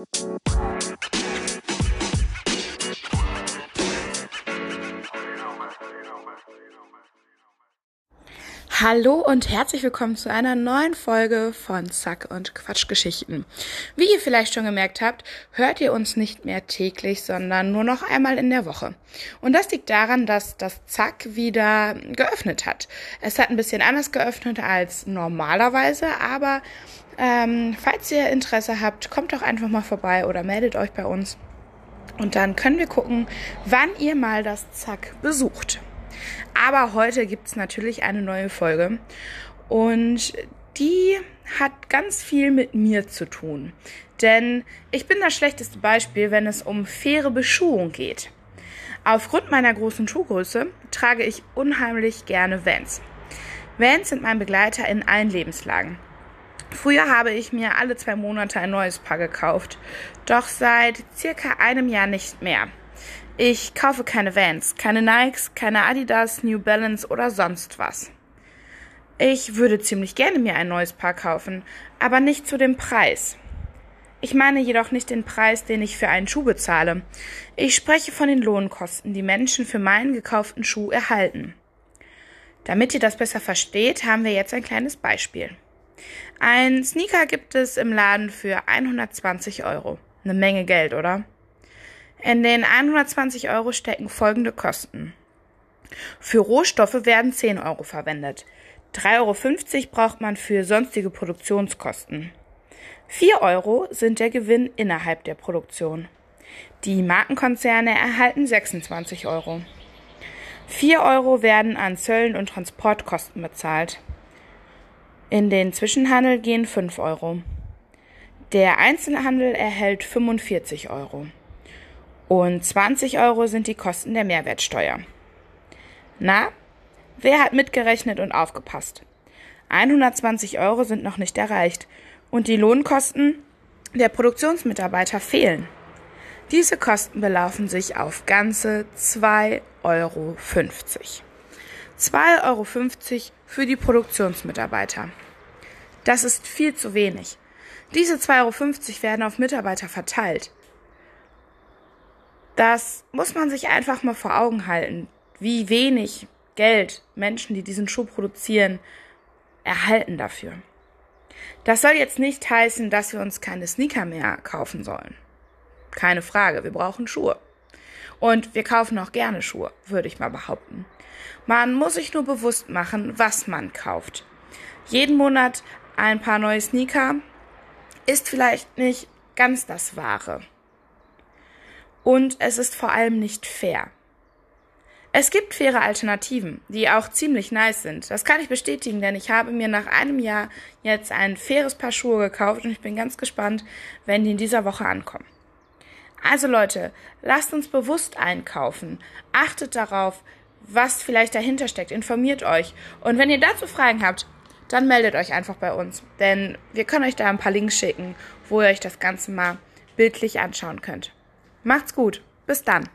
Música Hallo und herzlich willkommen zu einer neuen Folge von Zack und Quatschgeschichten. Wie ihr vielleicht schon gemerkt habt, hört ihr uns nicht mehr täglich, sondern nur noch einmal in der Woche. Und das liegt daran, dass das Zack wieder geöffnet hat. Es hat ein bisschen anders geöffnet als normalerweise, aber ähm, falls ihr Interesse habt, kommt doch einfach mal vorbei oder meldet euch bei uns. Und dann können wir gucken, wann ihr mal das Zack besucht. Aber heute gibt es natürlich eine neue Folge und die hat ganz viel mit mir zu tun. Denn ich bin das schlechteste Beispiel, wenn es um faire Beschuhung geht. Aufgrund meiner großen Schuhgröße trage ich unheimlich gerne Vans. Vans sind mein Begleiter in allen Lebenslagen. Früher habe ich mir alle zwei Monate ein neues Paar gekauft, doch seit circa einem Jahr nicht mehr. Ich kaufe keine Vans, keine Nikes, keine Adidas, New Balance oder sonst was. Ich würde ziemlich gerne mir ein neues Paar kaufen, aber nicht zu dem Preis. Ich meine jedoch nicht den Preis, den ich für einen Schuh bezahle. Ich spreche von den Lohnkosten, die Menschen für meinen gekauften Schuh erhalten. Damit ihr das besser versteht, haben wir jetzt ein kleines Beispiel. Ein Sneaker gibt es im Laden für 120 Euro. Eine Menge Geld, oder? In den 120 Euro stecken folgende Kosten. Für Rohstoffe werden 10 Euro verwendet. 3,50 Euro braucht man für sonstige Produktionskosten. 4 Euro sind der Gewinn innerhalb der Produktion. Die Markenkonzerne erhalten 26 Euro. 4 Euro werden an Zöllen und Transportkosten bezahlt. In den Zwischenhandel gehen 5 Euro. Der Einzelhandel erhält 45 Euro. Und 20 Euro sind die Kosten der Mehrwertsteuer. Na, wer hat mitgerechnet und aufgepasst? 120 Euro sind noch nicht erreicht und die Lohnkosten der Produktionsmitarbeiter fehlen. Diese Kosten belaufen sich auf ganze 2,50 Euro. 2,50 Euro für die Produktionsmitarbeiter. Das ist viel zu wenig. Diese 2,50 Euro werden auf Mitarbeiter verteilt. Das muss man sich einfach mal vor Augen halten, wie wenig Geld Menschen, die diesen Schuh produzieren, erhalten dafür. Das soll jetzt nicht heißen, dass wir uns keine Sneaker mehr kaufen sollen. Keine Frage, wir brauchen Schuhe. Und wir kaufen auch gerne Schuhe, würde ich mal behaupten. Man muss sich nur bewusst machen, was man kauft. Jeden Monat ein paar neue Sneaker ist vielleicht nicht ganz das Wahre und es ist vor allem nicht fair. Es gibt faire Alternativen, die auch ziemlich nice sind. Das kann ich bestätigen, denn ich habe mir nach einem Jahr jetzt ein faires Paar Schuhe gekauft und ich bin ganz gespannt, wenn die in dieser Woche ankommen. Also Leute, lasst uns bewusst einkaufen. Achtet darauf, was vielleicht dahinter steckt. Informiert euch. Und wenn ihr dazu Fragen habt, dann meldet euch einfach bei uns. Denn wir können euch da ein paar Links schicken, wo ihr euch das Ganze mal bildlich anschauen könnt. Macht's gut. Bis dann.